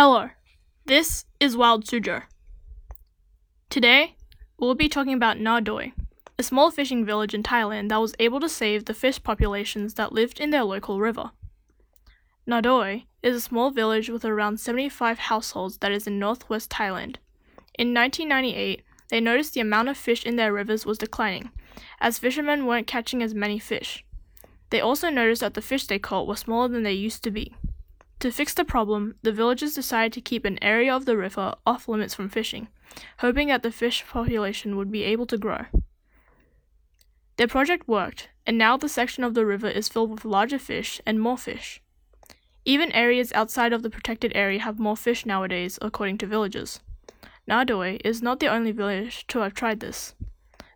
Hello, this is Wild Suzhou. Today, we'll be talking about Na Doi, a small fishing village in Thailand that was able to save the fish populations that lived in their local river. Na Doi is a small village with around 75 households that is in northwest Thailand. In 1998, they noticed the amount of fish in their rivers was declining, as fishermen weren't catching as many fish. They also noticed that the fish they caught were smaller than they used to be. To fix the problem, the villagers decided to keep an area of the river off limits from fishing, hoping that the fish population would be able to grow. Their project worked, and now the section of the river is filled with larger fish and more fish. Even areas outside of the protected area have more fish nowadays, according to villagers. Na Doi is not the only village to have tried this.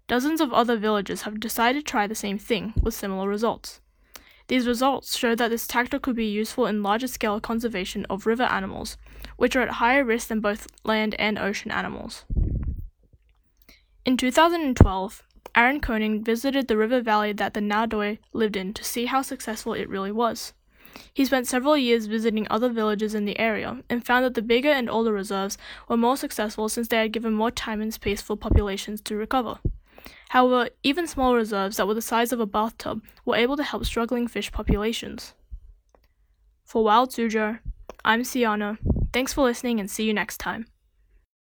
Dozens of other villages have decided to try the same thing with similar results. These results show that this tactic could be useful in larger scale conservation of river animals, which are at higher risk than both land and ocean animals. In 2012, Aaron Koning visited the river valley that the Na Doi lived in to see how successful it really was. He spent several years visiting other villages in the area and found that the bigger and older reserves were more successful since they had given more time and space for populations to recover. However, even small reserves that were the size of a bathtub were able to help struggling fish populations. For Wild Suzhou, I'm Siana. Thanks for listening and see you next time.